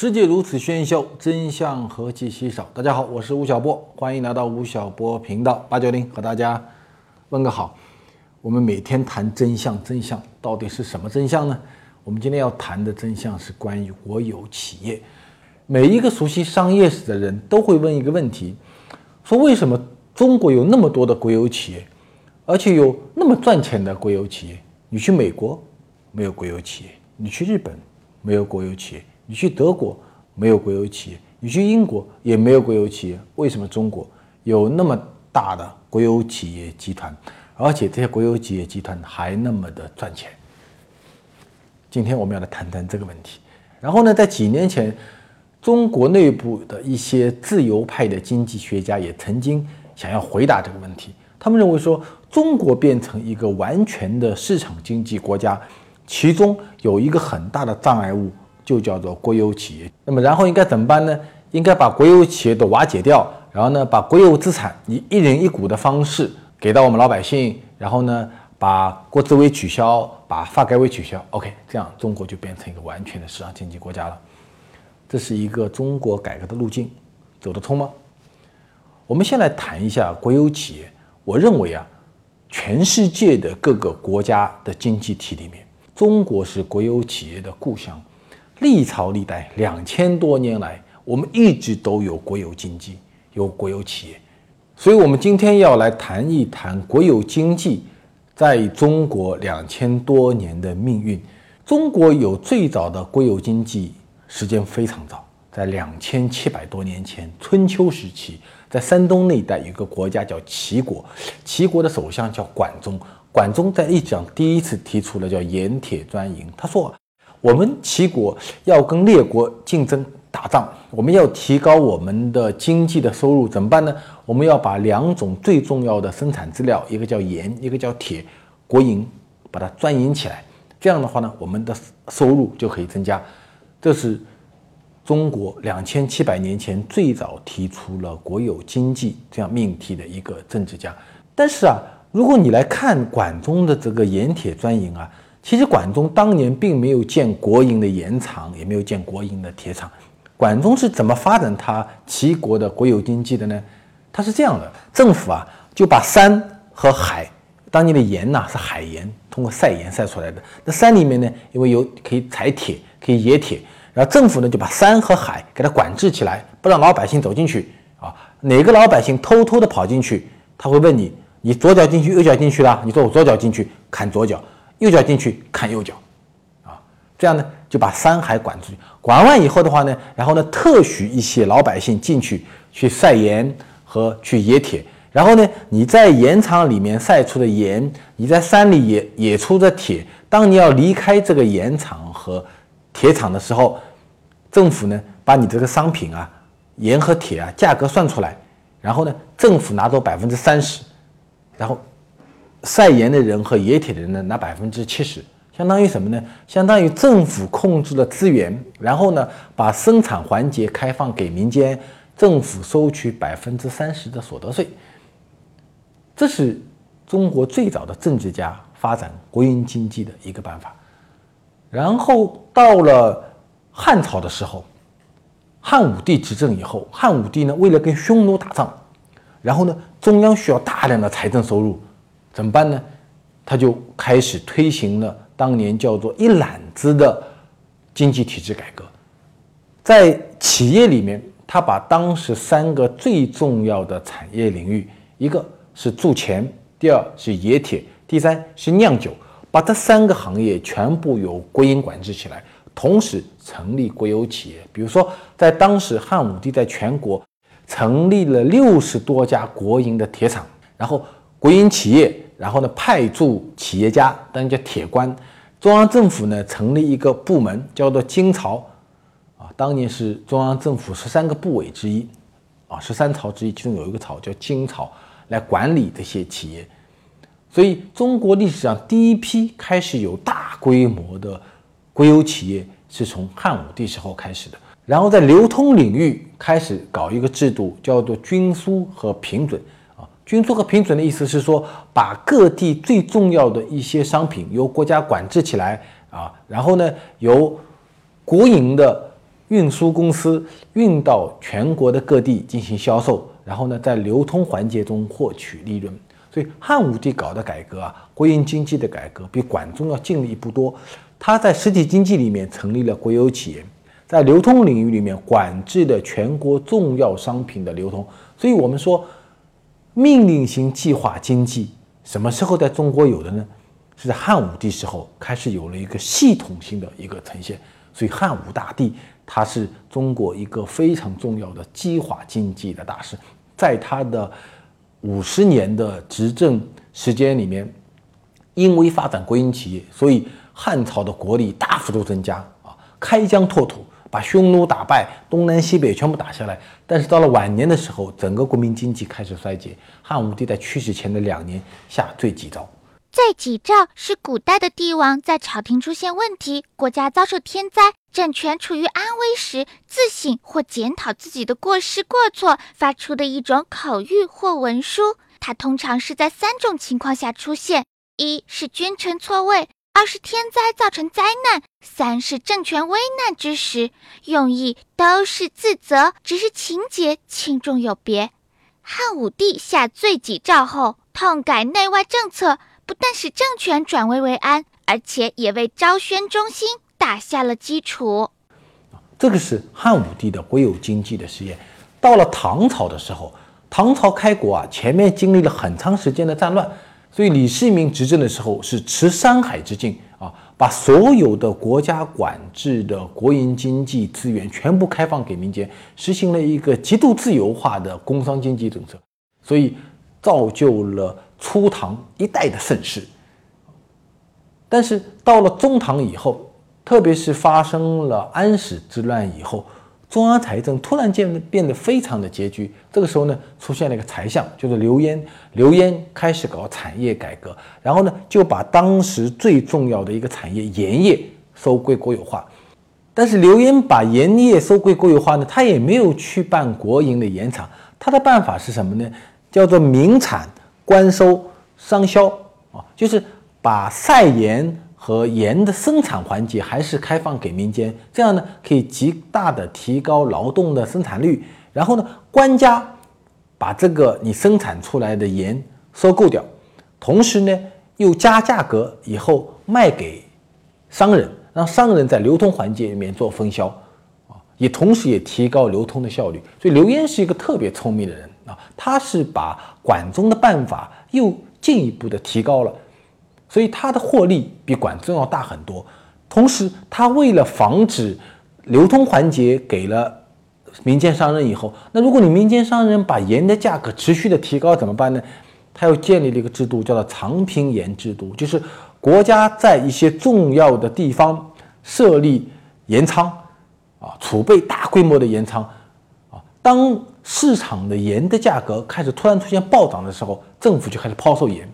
世界如此喧嚣，真相何其稀少。大家好，我是吴晓波，欢迎来到吴晓波频道八九零，和大家问个好。我们每天谈真相，真相到底是什么真相呢？我们今天要谈的真相是关于国有企业。每一个熟悉商业史的人都会问一个问题：说为什么中国有那么多的国有企业，而且有那么赚钱的国有企业？你去美国没有国有企业，你去日本没有国有企业。你去德国没有国有企业，你去英国也没有国有企业，为什么中国有那么大的国有企业集团，而且这些国有企业集团还那么的赚钱？今天我们要来谈谈这个问题。然后呢，在几年前，中国内部的一些自由派的经济学家也曾经想要回答这个问题。他们认为说，中国变成一个完全的市场经济国家，其中有一个很大的障碍物。就叫做国有企业。那么，然后应该怎么办呢？应该把国有企业都瓦解掉，然后呢，把国有资产以一人一股的方式给到我们老百姓，然后呢，把国资委取消，把发改委取消。OK，这样中国就变成一个完全的市场经济国家了。这是一个中国改革的路径，走得通吗？我们先来谈一下国有企业。我认为啊，全世界的各个国家的经济体里面，中国是国有企业的故乡。历朝历代两千多年来，我们一直都有国有经济，有国有企业，所以，我们今天要来谈一谈国有经济在中国两千多年的命运。中国有最早的国有经济，时间非常早，在两千七百多年前，春秋时期，在山东那一带有个国家叫齐国，齐国的首相叫管仲，管仲在历史上第一次提出了叫盐铁专营，他说。我们齐国要跟列国竞争打仗，我们要提高我们的经济的收入，怎么办呢？我们要把两种最重要的生产资料，一个叫盐，一个叫铁，国营把它专营起来。这样的话呢，我们的收入就可以增加。这是中国两千七百年前最早提出了国有经济这样命题的一个政治家。但是啊，如果你来看管仲的这个盐铁专营啊。其实管仲当年并没有建国营的盐厂，也没有建国营的铁厂。管仲是怎么发展他齐国的国有经济的呢？他是这样的：政府啊就把山和海，当年的盐呐是海盐，通过晒盐晒出来的。那山里面呢，因为有可以采铁，可以冶铁，然后政府呢就把山和海给它管制起来，不让老百姓走进去啊。哪个老百姓偷偷的跑进去，他会问你：你左脚进去，右脚进去了？你说我左脚进去，砍左脚。右脚进去砍右脚，啊，这样呢就把山海管出去。管完以后的话呢，然后呢特许一些老百姓进去去晒盐和去冶铁。然后呢，你在盐场里面晒出的盐，你在山里冶冶出的铁，当你要离开这个盐场和铁厂的时候，政府呢把你这个商品啊，盐和铁啊价格算出来，然后呢政府拿走百分之三十，然后。晒盐的人和冶铁的人呢，拿百分之七十，相当于什么呢？相当于政府控制了资源，然后呢，把生产环节开放给民间，政府收取百分之三十的所得税。这是中国最早的政治家发展国营经济的一个办法。然后到了汉朝的时候，汉武帝执政以后，汉武帝呢，为了跟匈奴打仗，然后呢，中央需要大量的财政收入。怎么办呢？他就开始推行了当年叫做一揽子的经济体制改革，在企业里面，他把当时三个最重要的产业领域，一个是铸钱，第二是冶铁，第三是酿酒，把这三个行业全部由国营管制起来，同时成立国有企业。比如说，在当时汉武帝在全国成立了六十多家国营的铁厂，然后国营企业。然后呢，派驻企业家，当然叫铁官。中央政府呢，成立一个部门，叫做金朝，啊，当年是中央政府十三个部委之一，啊，十三朝之一，其中有一个朝叫金朝，来管理这些企业。所以，中国历史上第一批开始有大规模的国有企业，是从汉武帝时候开始的。然后，在流通领域开始搞一个制度，叫做均输和平准。均租和平准的意思是说，把各地最重要的一些商品由国家管制起来，啊，然后呢，由国营的运输公司运到全国的各地进行销售，然后呢，在流通环节中获取利润。所以汉武帝搞的改革啊，国营经济的改革比管仲要进了一步多。他在实体经济里面成立了国有企业，在流通领域里面管制了全国重要商品的流通。所以我们说，命令型计划经济什么时候在中国有的呢？是在汉武帝时候开始有了一个系统性的一个呈现。所以汉武大帝他是中国一个非常重要的计划经济的大师，在他的。五十年的执政时间里面，因为发展国营企业，所以汉朝的国力大幅度增加啊，开疆拓土，把匈奴打败，东南西北全部打下来。但是到了晚年的时候，整个国民经济开始衰竭。汉武帝在去世前的两年下罪己诏。罪己诏是古代的帝王在朝廷出现问题、国家遭受天灾、政权处于安危时，自省或检讨自己的过失过错发出的一种口谕或文书。它通常是在三种情况下出现：一是君臣错位，二是天灾造成灾难，三是政权危难之时。用意都是自责，只是情节轻重有别。汉武帝下罪己诏后，痛改内外政策。不但使政权转危为安，而且也为昭宣中兴打下了基础。这个是汉武帝的国有经济的实验。到了唐朝的时候，唐朝开国啊，前面经历了很长时间的战乱，所以李世民执政的时候是持山海之境啊，把所有的国家管制的国营经济资源全部开放给民间，实行了一个极度自由化的工商经济政策，所以造就了。初唐一代的盛世，但是到了中唐以后，特别是发生了安史之乱以后，中央财政突然间变得非常的拮据。这个时候呢，出现了一个财相，就是刘焉。刘焉开始搞产业改革，然后呢，就把当时最重要的一个产业盐业收归国有化。但是刘焉把盐业收归国有化呢，他也没有去办国营的盐厂，他的办法是什么呢？叫做民产。官收商销啊，就是把晒盐和盐的生产环节还是开放给民间，这样呢可以极大的提高劳动的生产率。然后呢，官家把这个你生产出来的盐收购掉，同时呢又加价格以后卖给商人，让商人在流通环节里面做分销啊，也同时也提高流通的效率。所以刘焉是一个特别聪明的人。啊，他是把管仲的办法又进一步的提高了，所以他的获利比管仲要大很多。同时，他为了防止流通环节给了民间商人以后，那如果你民间商人把盐的价格持续的提高怎么办呢？他又建立了一个制度，叫做长平盐制度，就是国家在一些重要的地方设立盐仓，啊，储备大规模的盐仓，啊，当。市场的盐的价格开始突然出现暴涨的时候，政府就开始抛售盐。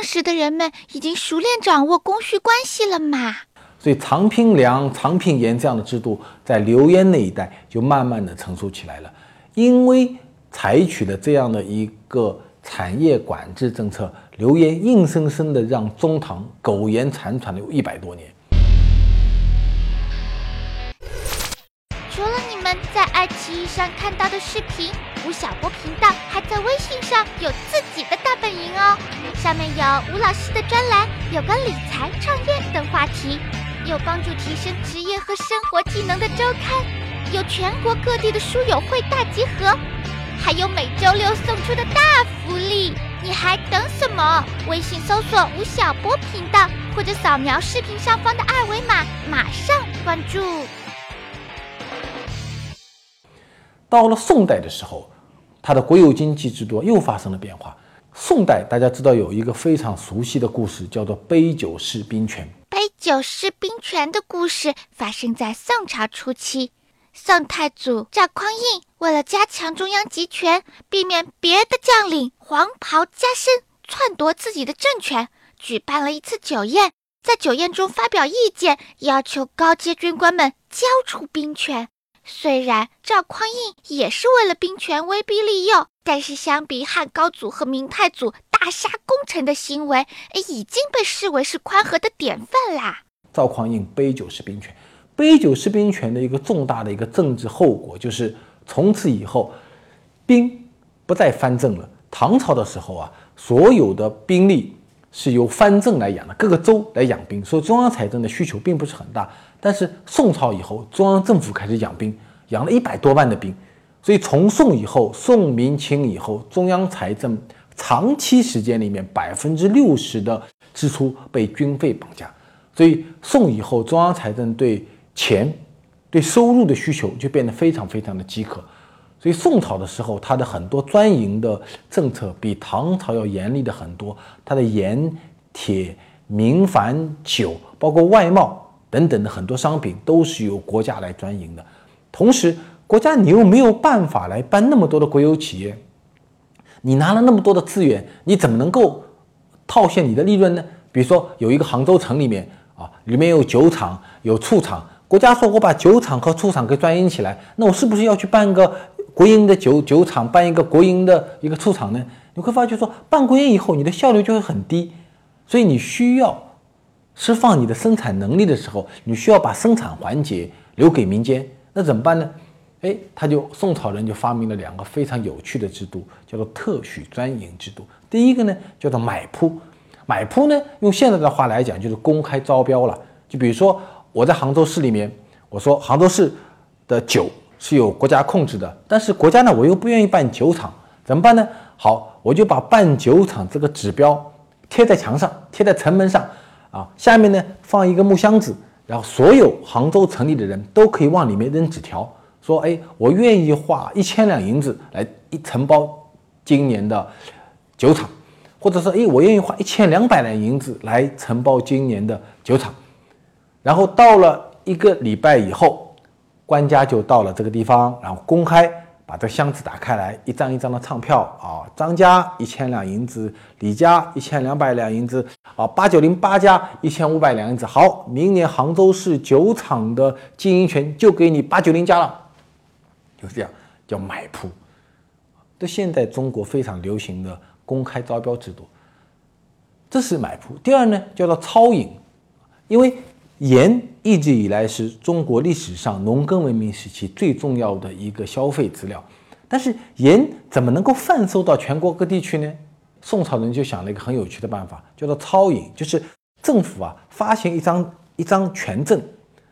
当时的人们已经熟练掌握供需关系了嘛。所以藏平粮、藏平盐这样的制度在刘焉那一代就慢慢的成熟起来了。因为采取了这样的一个产业管制政策，刘焉硬生生的让中唐苟延残喘了有一百多年。爱奇艺上看到的视频，吴晓波频道还在微信上有自己的大本营哦。上面有吴老师的专栏，有关理财、创业等话题，有帮助提升职业和生活技能的周刊，有全国各地的书友会大集合，还有每周六送出的大福利。你还等什么？微信搜索吴晓波频道，或者扫描视频上方的二维码，马上关注。到了宋代的时候，它的国有经济制度又发生了变化。宋代大家知道有一个非常熟悉的故事，叫做杯酒释兵权。杯酒释兵权的故事发生在宋朝初期。宋太祖赵匡胤为了加强中央集权，避免别的将领黄袍加身篡夺自己的政权，举办了一次酒宴。在酒宴中发表意见，要求高阶军官们交出兵权。虽然赵匡胤也是为了兵权威逼利诱，但是相比汉高祖和明太祖大杀功臣的行为，已经被视为是宽和的典范啦。赵匡胤杯酒释兵权。杯酒释兵权的一个重大的一个政治后果，就是从此以后，兵不再藩镇了。唐朝的时候啊，所有的兵力是由藩镇来养的，各个州来养兵，所以中央财政的需求并不是很大。但是宋朝以后，中央政府开始养兵，养了一百多万的兵，所以从宋以后，宋明清以后，中央财政长期时间里面百分之六十的支出被军费绑架，所以宋以后中央财政对钱对收入的需求就变得非常非常的饥渴，所以宋朝的时候，它的很多专营的政策比唐朝要严厉的很多。它的盐、铁、民凡、酒，包括外贸等等的很多商品，都是由国家来专营的。同时，国家你又没有办法来办那么多的国有企业，你拿了那么多的资源，你怎么能够套现你的利润呢？比如说，有一个杭州城里面啊，里面有酒厂、有醋厂。国家说：“我把酒厂和醋厂给专营起来，那我是不是要去办个国营的酒酒厂，办一个国营的一个醋厂呢？”你会发觉说，办国营以后，你的效率就会很低，所以你需要释放你的生产能力的时候，你需要把生产环节留给民间。那怎么办呢？哎，他就宋朝人就发明了两个非常有趣的制度，叫做特许专营制度。第一个呢，叫做买铺。买铺呢，用现在的话来讲，就是公开招标了。就比如说。我在杭州市里面，我说杭州市的酒是由国家控制的，但是国家呢，我又不愿意办酒厂，怎么办呢？好，我就把办酒厂这个指标贴在墙上，贴在城门上，啊，下面呢放一个木箱子，然后所有杭州城里的人都可以往里面扔纸条，说，哎，我愿意花一千两银子来一承包今年的酒厂，或者说，哎，我愿意花一千两百两银子来承包今年的酒厂。然后到了一个礼拜以后，官家就到了这个地方，然后公开把这箱子打开来，一张一张的唱票啊，张家一千两银子，李家一千两百两银子，啊，八九零八家一千五百两银子。好，明年杭州市酒厂的经营权就给你八九零家了，就这样，叫买铺。这现在中国非常流行的公开招标制度，这是买铺。第二呢，叫做超饮，因为。盐一直以来是中国历史上农耕文明时期最重要的一个消费资料，但是盐怎么能够贩售到全国各地去呢？宋朝人就想了一个很有趣的办法，叫做钞引，就是政府啊发行一张一张权证，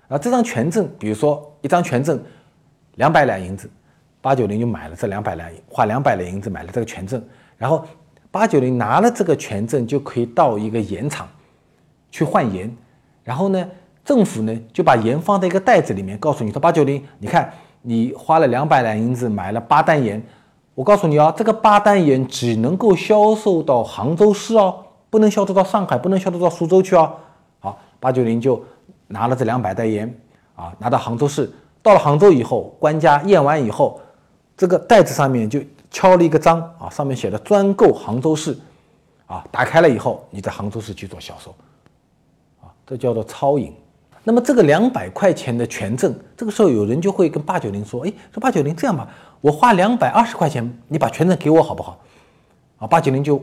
啊这张权证，比如说一张权证两百两银子，八九零就买了这两百两，花两百两银子买了这个权证，然后八九零拿了这个权证就可以到一个盐厂去换盐。然后呢，政府呢就把盐放在一个袋子里面，告诉你说八九零，你看你花了两百两银子买了八担盐，我告诉你啊，这个八担盐只能够销售到杭州市哦，不能销售到上海，不能销售到苏州去哦。好，八九零就拿了这两百袋盐啊，拿到杭州市，到了杭州以后，官家验完以后，这个袋子上面就敲了一个章啊，上面写的专购杭州市，啊，打开了以后，你在杭州市去做销售。这叫做超饮。那么这个两百块钱的权证，这个时候有人就会跟八九零说：“哎，说八九零这样吧，我花两百二十块钱，你把权证给我好不好？”啊，八九零就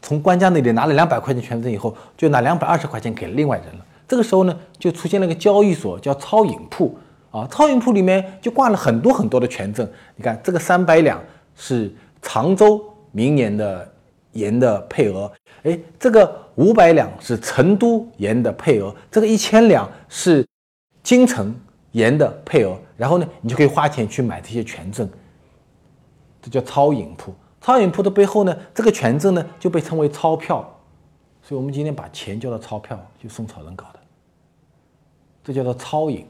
从官家那里拿了两百块钱权证以后，就拿两百二十块钱给了另外人了。这个时候呢，就出现了一个交易所，叫超饮铺。啊，超饮铺里面就挂了很多很多的权证。你看，这个三百两是常州明年的盐的配额。哎，这个五百两是成都盐的配额，这个一千两是京城盐的配额，然后呢，你就可以花钱去买这些权证，这叫超饮铺。超饮铺的背后呢，这个权证呢就被称为钞票，所以我们今天把钱叫做钞票，就宋朝人搞的，这叫做超饮。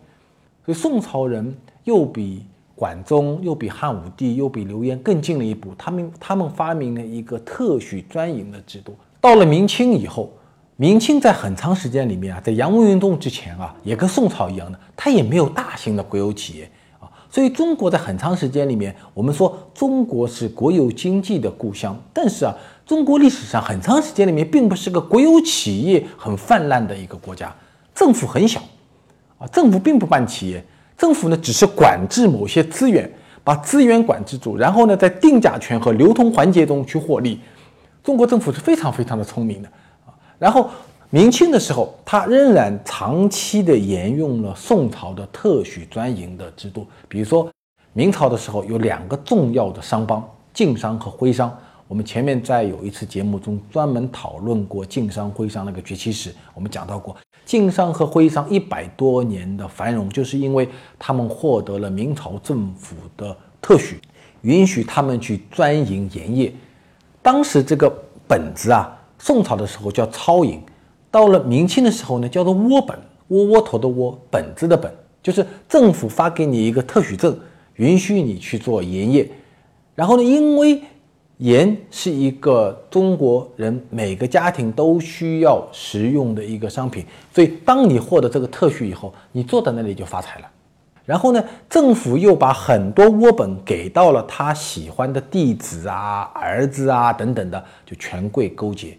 所以宋朝人又比管仲、又比汉武帝、又比刘焉更进了一步，他们他们发明了一个特许专营的制度。到了明清以后，明清在很长时间里面啊，在洋务运动之前啊，也跟宋朝一样的，它也没有大型的国有企业啊。所以中国在很长时间里面，我们说中国是国有经济的故乡，但是啊，中国历史上很长时间里面并不是个国有企业很泛滥的一个国家，政府很小啊，政府并不办企业，政府呢只是管制某些资源，把资源管制住，然后呢在定价权和流通环节中去获利。中国政府是非常非常的聪明的啊。然后，明清的时候，它仍然长期的沿用了宋朝的特许专营的制度。比如说，明朝的时候有两个重要的商帮，晋商和徽商。我们前面在有一次节目中专门讨论过晋商、徽商那个崛起史。我们讲到过，晋商和徽商一百多年的繁荣，就是因为他们获得了明朝政府的特许，允许他们去专营盐业。当时这个本子啊。宋朝的时候叫超营，到了明清的时候呢，叫做窝本，窝窝头的窝，本子的本，就是政府发给你一个特许证，允许你去做盐业。然后呢，因为盐是一个中国人每个家庭都需要食用的一个商品，所以当你获得这个特许以后，你坐在那里就发财了。然后呢，政府又把很多窝本给到了他喜欢的弟子啊、儿子啊等等的，就权贵勾结。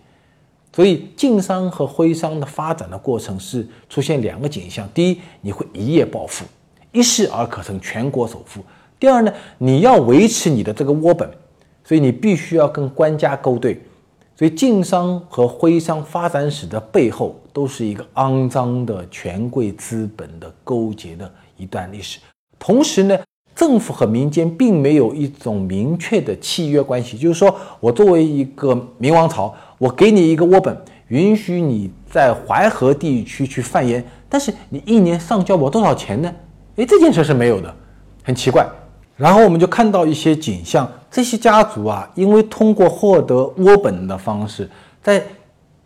所以晋商和徽商的发展的过程是出现两个景象：第一，你会一夜暴富，一世而可成全国首富；第二呢，你要维持你的这个窝本，所以你必须要跟官家勾兑。所以晋商和徽商发展史的背后都是一个肮脏的权贵资本的勾结的一段历史。同时呢，政府和民间并没有一种明确的契约关系，就是说我作为一个明王朝。我给你一个窝本，允许你在淮河地区去贩盐，但是你一年上交我多少钱呢？诶，这件事是没有的，很奇怪。然后我们就看到一些景象，这些家族啊，因为通过获得窝本的方式，在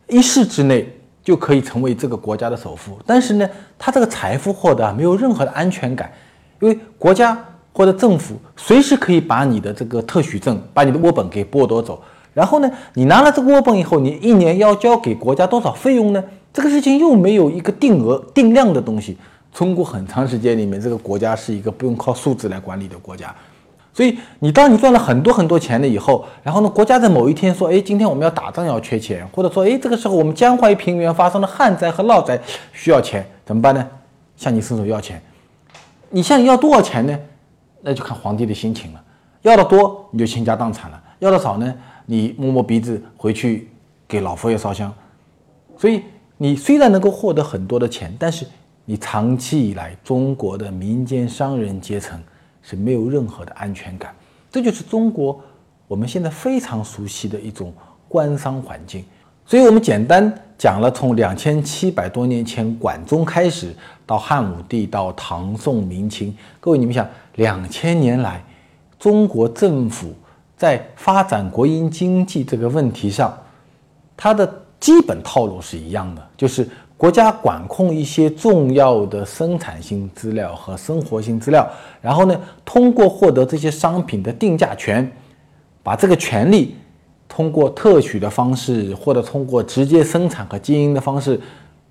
一世之内就可以成为这个国家的首富，但是呢，他这个财富获得没有任何的安全感，因为国家或者政府随时可以把你的这个特许证、把你的窝本给剥夺走。然后呢，你拿了这个窝本以后，你一年要交给国家多少费用呢？这个事情又没有一个定额定量的东西。中国很长时间里面，这个国家是一个不用靠数字来管理的国家。所以，你当你赚了很多很多钱了以后，然后呢，国家在某一天说，哎，今天我们要打仗要缺钱，或者说，哎，这个时候我们江淮平原发生了旱灾和涝灾需要钱，怎么办呢？向你伸手要钱。你向你要多少钱呢？那就看皇帝的心情了。要的多，你就倾家荡产了；要的少呢？你摸摸鼻子回去给老佛爷烧香，所以你虽然能够获得很多的钱，但是你长期以来中国的民间商人阶层是没有任何的安全感，这就是中国我们现在非常熟悉的一种官商环境。所以我们简单讲了从两千七百多年前管仲开始，到汉武帝，到唐宋明清，各位你们想，两千年来中国政府。在发展国营经济这个问题上，它的基本套路是一样的，就是国家管控一些重要的生产性资料和生活性资料，然后呢，通过获得这些商品的定价权，把这个权利通过特许的方式，或者通过直接生产和经营的方式，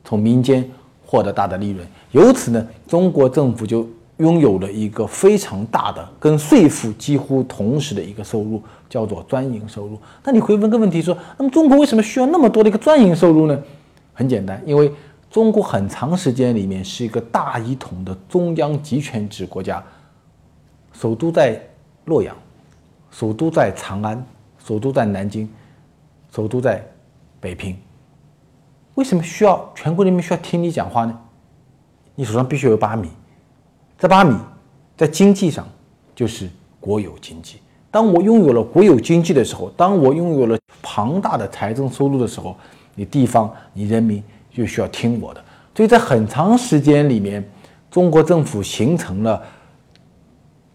从民间获得大的利润。由此呢，中国政府就。拥有了一个非常大的、跟税负几乎同时的一个收入，叫做专营收入。那你会问个问题说，那么中国为什么需要那么多的一个专营收入呢？很简单，因为中国很长时间里面是一个大一统的中央集权制国家，首都在洛阳，首都在长安，首都在南京，首都在北平。为什么需要全国人民需要听你讲话呢？你手上必须有八米。这八米在经济上就是国有经济。当我拥有了国有经济的时候，当我拥有了庞大的财政收入的时候，你地方、你人民就需要听我的。所以在很长时间里面，中国政府形成了，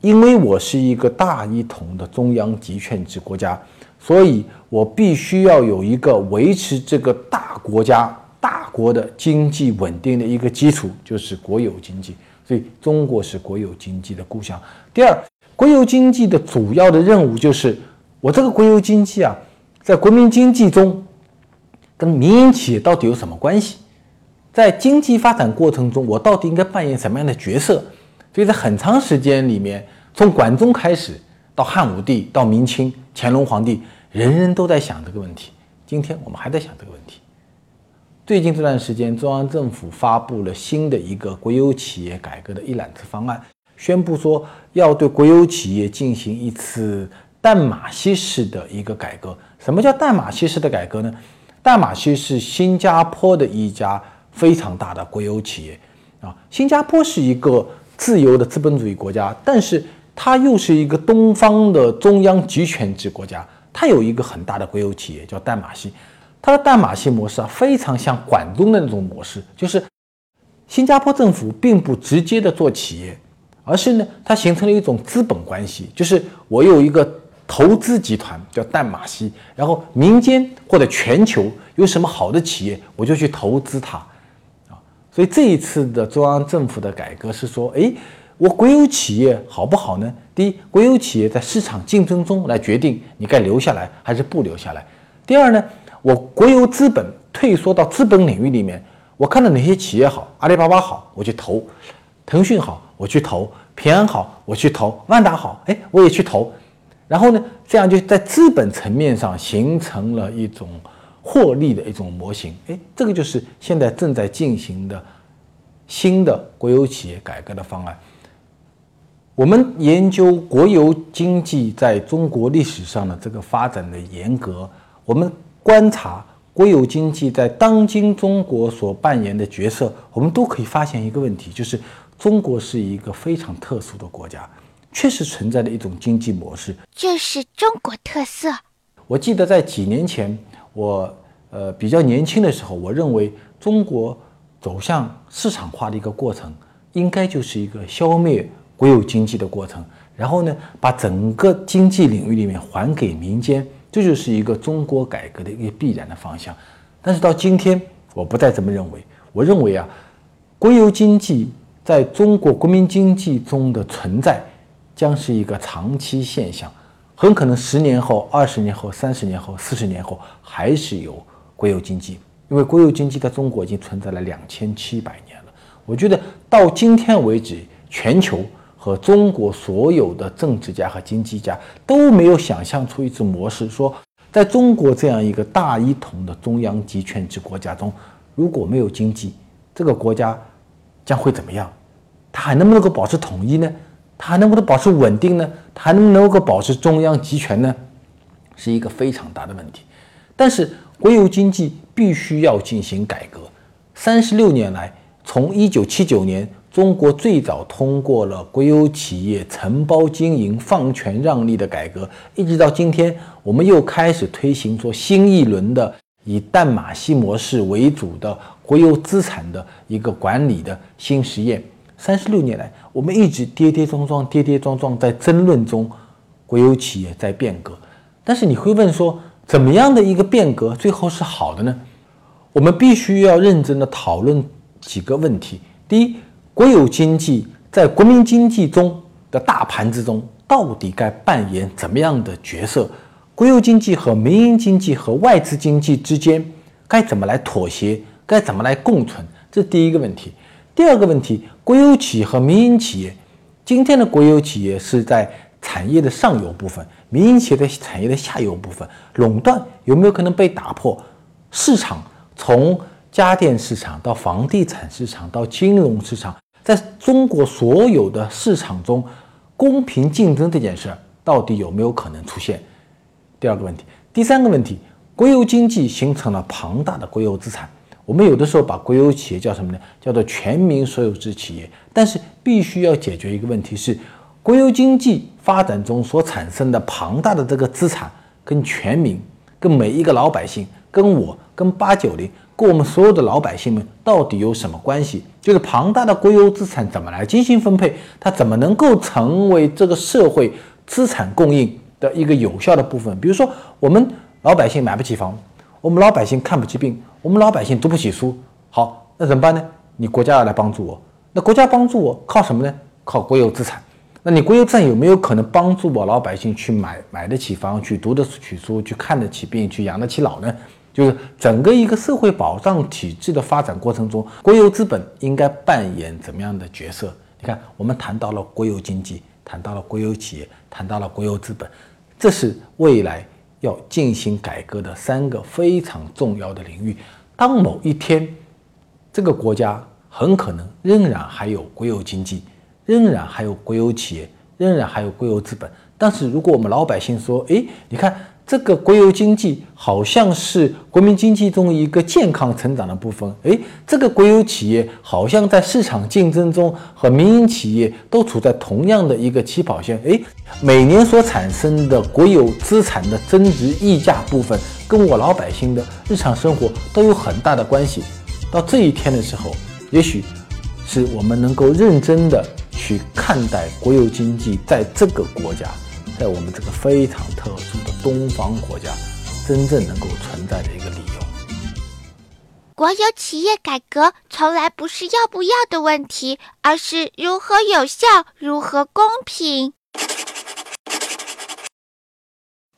因为我是一个大一统的中央集权制国家，所以我必须要有一个维持这个大国家、大国的经济稳定的一个基础，就是国有经济。所以，中国是国有经济的故乡。第二，国有经济的主要的任务就是，我这个国有经济啊，在国民经济中跟民营企业到底有什么关系？在经济发展过程中，我到底应该扮演什么样的角色？所以在很长时间里面，从管仲开始，到汉武帝，到明清乾隆皇帝，人人都在想这个问题。今天我们还在想这个问题。最近这段时间，中央政府发布了新的一个国有企业改革的一揽子方案，宣布说要对国有企业进行一次淡马锡式的一个改革。什么叫淡马锡式的改革呢？淡马锡是新加坡的一家非常大的国有企业啊。新加坡是一个自由的资本主义国家，但是它又是一个东方的中央集权制国家。它有一个很大的国有企业叫淡马锡。它的淡马锡模式啊，非常像管仲的那种模式，就是新加坡政府并不直接的做企业，而是呢，它形成了一种资本关系，就是我有一个投资集团叫淡马锡，然后民间或者全球有什么好的企业，我就去投资它，啊，所以这一次的中央政府的改革是说，哎，我国有企业好不好呢？第一，国有企业在市场竞争中来决定你该留下来还是不留下来。第二呢？我国有资本退缩到资本领域里面，我看到哪些企业好，阿里巴巴好，我去投；腾讯好，我去投；平安好，我去投；万达好，哎，我也去投。然后呢，这样就在资本层面上形成了一种获利的一种模型。哎，这个就是现在正在进行的新的国有企业改革的方案。我们研究国有经济在中国历史上的这个发展的严格，我们。观察国有经济在当今中国所扮演的角色，我们都可以发现一个问题，就是中国是一个非常特殊的国家，确实存在的一种经济模式，这是中国特色。我记得在几年前，我呃比较年轻的时候，我认为中国走向市场化的一个过程，应该就是一个消灭国有经济的过程，然后呢，把整个经济领域里面还给民间。这就是一个中国改革的一个必然的方向，但是到今天我不再这么认为。我认为啊，国有经济在中国国民经济中的存在将是一个长期现象，很可能十年后、二十年后、三十年后、四十年后还是有国有经济，因为国有经济在中国已经存在了两千七百年了。我觉得到今天为止，全球。和中国所有的政治家和经济家都没有想象出一种模式，说在中国这样一个大一统的中央集权制国家中，如果没有经济，这个国家将会怎么样？它还能不能够保持统一呢？它还能不能保持稳定呢？它还能不能够保持中央集权呢？是一个非常大的问题。但是国有经济必须要进行改革。三十六年来，从一九七九年。中国最早通过了国有企业承包经营、放权让利的改革，一直到今天，我们又开始推行说新一轮的以淡马锡模式为主的国有资产的一个管理的新实验。三十六年来，我们一直跌跌撞撞、跌跌撞撞在争论中，国有企业在变革。但是你会问说，怎么样的一个变革最后是好的呢？我们必须要认真的讨论几个问题。第一。国有经济在国民经济中的大盘之中，到底该扮演怎么样的角色？国有经济和民营经济和外资经济之间该怎么来妥协？该怎么来共存？这是第一个问题。第二个问题，国有企业和民营企业，今天的国有企业是在产业的上游部分，民营企业在产业的下游部分，垄断有没有可能被打破？市场从家电市场到房地产市场到金融市场。在中国所有的市场中，公平竞争这件事儿到底有没有可能出现？第二个问题，第三个问题，国有经济形成了庞大的国有资产。我们有的时候把国有企业叫什么呢？叫做全民所有制企业。但是必须要解决一个问题是，国有经济发展中所产生的庞大的这个资产，跟全民、跟每一个老百姓、跟我、跟八九零。跟我们所有的老百姓们到底有什么关系？就是庞大的国有资产怎么来进行分配？它怎么能够成为这个社会资产供应的一个有效的部分？比如说，我们老百姓买不起房，我们老百姓看不起病，我们老百姓读不起书。好，那怎么办呢？你国家要来帮助我。那国家帮助我靠什么呢？靠国有资产。那你国有资产有没有可能帮助我老百姓去买买得起房，去读得起书，去看得起病，去养得起老呢？就是整个一个社会保障体制的发展过程中，国有资本应该扮演怎么样的角色？你看，我们谈到了国有经济，谈到了国有企业，谈到了国有资本，这是未来要进行改革的三个非常重要的领域。当某一天，这个国家很可能仍然还有国有经济，仍然还有国有企业，仍然还有国有资本，但是如果我们老百姓说，诶，你看。这个国有经济好像是国民经济中一个健康成长的部分，诶，这个国有企业好像在市场竞争中和民营企业都处在同样的一个起跑线，诶，每年所产生的国有资产的增值溢价部分，跟我老百姓的日常生活都有很大的关系。到这一天的时候，也许是我们能够认真的去看待国有经济在这个国家。在我们这个非常特殊的东方国家，真正能够存在的一个理由。国有企业改革从来不是要不要的问题，而是如何有效、如何公平。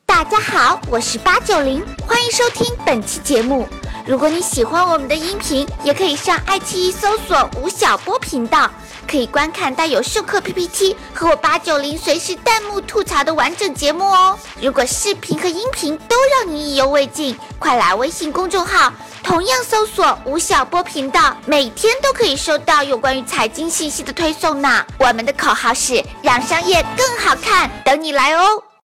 大家好，我是八九零，欢迎收听本期节目。如果你喜欢我们的音频，也可以上爱奇艺搜索吴晓波频道。可以观看带有授课 PPT 和我八九零随时弹幕吐槽的完整节目哦。如果视频和音频都让你意犹未尽，快来微信公众号，同样搜索吴晓波频道，每天都可以收到有关于财经信息的推送呢。我们的口号是让商业更好看，等你来哦。